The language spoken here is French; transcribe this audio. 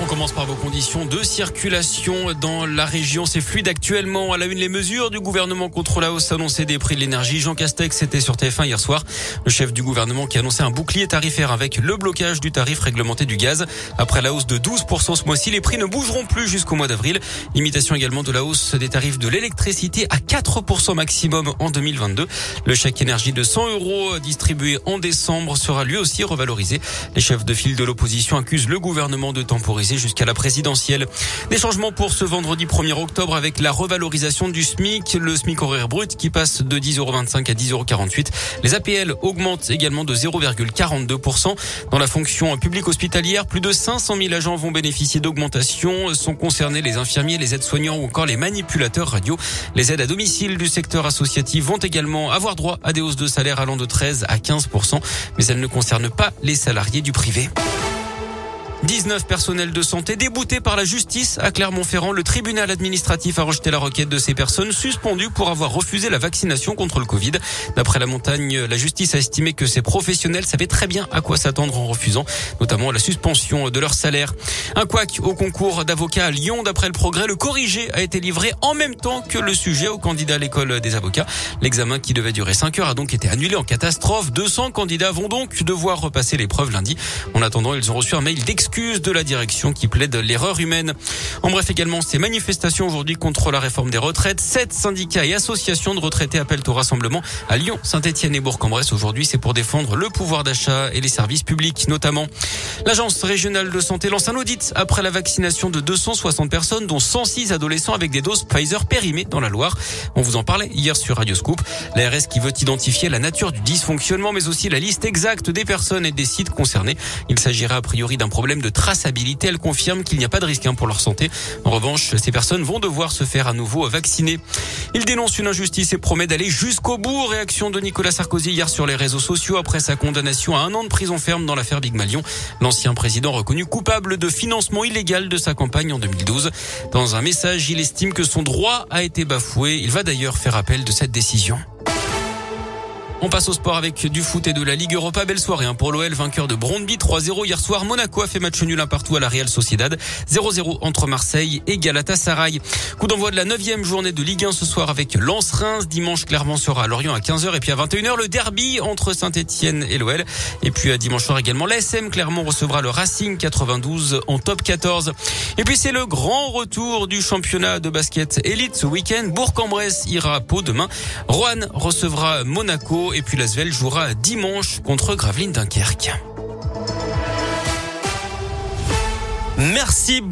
On commence par vos conditions de circulation dans la région. C'est fluide actuellement. À la une, les mesures du gouvernement contre la hausse annoncée des prix de l'énergie. Jean Castex était sur TF1 hier soir. Le chef du gouvernement qui a annoncé un bouclier tarifaire avec le blocage du tarif réglementé du gaz. Après la hausse de 12% ce mois-ci, les prix ne bougeront plus jusqu'au mois d'avril. Limitation également de la hausse des tarifs de l'électricité à 4% maximum en 2022. Le chèque énergie de 100 euros distribué en décembre sera lui aussi revalorisé. Les chefs de file de l'opposition accusent le gouvernement de temporiser jusqu'à la présidentielle. Des changements pour ce vendredi 1er octobre avec la revalorisation du SMIC, le SMIC horaire brut qui passe de 10,25 à 10,48 Les APL augmentent également de 0,42%. Dans la fonction publique hospitalière, plus de 500 000 agents vont bénéficier d'augmentations. Sont concernés les infirmiers, les aides-soignants ou encore les manipulateurs radio. Les aides à domicile du secteur associatif vont également avoir droit à des hausses de salaire allant de 13 à 15%, mais elles ne concernent pas les salariés du privé. 19 personnels de santé déboutés par la justice à Clermont-Ferrand. Le tribunal administratif a rejeté la requête de ces personnes suspendues pour avoir refusé la vaccination contre le Covid. D'après la montagne, la justice a estimé que ces professionnels savaient très bien à quoi s'attendre en refusant, notamment la suspension de leur salaire. Un couac au concours d'avocats à Lyon. D'après le progrès, le corrigé a été livré en même temps que le sujet au candidat à l'école des avocats. L'examen qui devait durer 5 heures a donc été annulé en catastrophe. 200 candidats vont donc devoir repasser l'épreuve lundi. En attendant, ils ont reçu un mail d'excuse de la direction qui plaide l'erreur humaine. En bref, également, ces manifestations aujourd'hui contre la réforme des retraites. Sept syndicats et associations de retraités appellent au rassemblement à Lyon, Saint-Etienne et Bourg-en-Bresse. Aujourd'hui, c'est pour défendre le pouvoir d'achat et les services publics, notamment. L'agence régionale de santé lance un audit après la vaccination de 260 personnes, dont 106 adolescents avec des doses Pfizer périmées dans la Loire. On vous en parlait hier sur Radio Scoop. L'ARS qui veut identifier la nature du dysfonctionnement, mais aussi la liste exacte des personnes et des sites concernés. Il s'agira a priori d'un problème de traçabilité. Elle confirme qu'il n'y a pas de risque hein, pour leur santé. En revanche, ces personnes vont devoir se faire à nouveau vacciner. Il dénonce une injustice et promet d'aller jusqu'au bout. Réaction de Nicolas Sarkozy hier sur les réseaux sociaux après sa condamnation à un an de prison ferme dans l'affaire Big Malion. L'ancien président reconnu coupable de financement illégal de sa campagne en 2012. Dans un message, il estime que son droit a été bafoué. Il va d'ailleurs faire appel de cette décision. On passe au sport avec du foot et de la Ligue Europa. Belle soirée hein, pour l'OL, vainqueur de Brondby 3-0 hier soir. Monaco a fait match nul un partout à la Real Sociedad. 0-0 entre Marseille et Galatasaray. Coup d'envoi de la neuvième journée de Ligue 1 ce soir avec Lens-Reims. Dimanche, Clermont sera à Lorient à 15h et puis à 21h le derby entre Saint-Etienne et l'OL. Et puis à dimanche soir également l'ASM Clermont recevra le Racing 92 en top 14. Et puis c'est le grand retour du championnat de basket élite ce week-end. Bourg-en-Bresse ira à Pau demain. Roanne recevra Et puis l'Asvel jouera dimanche contre Gravelines Dunkerque. Merci beaucoup.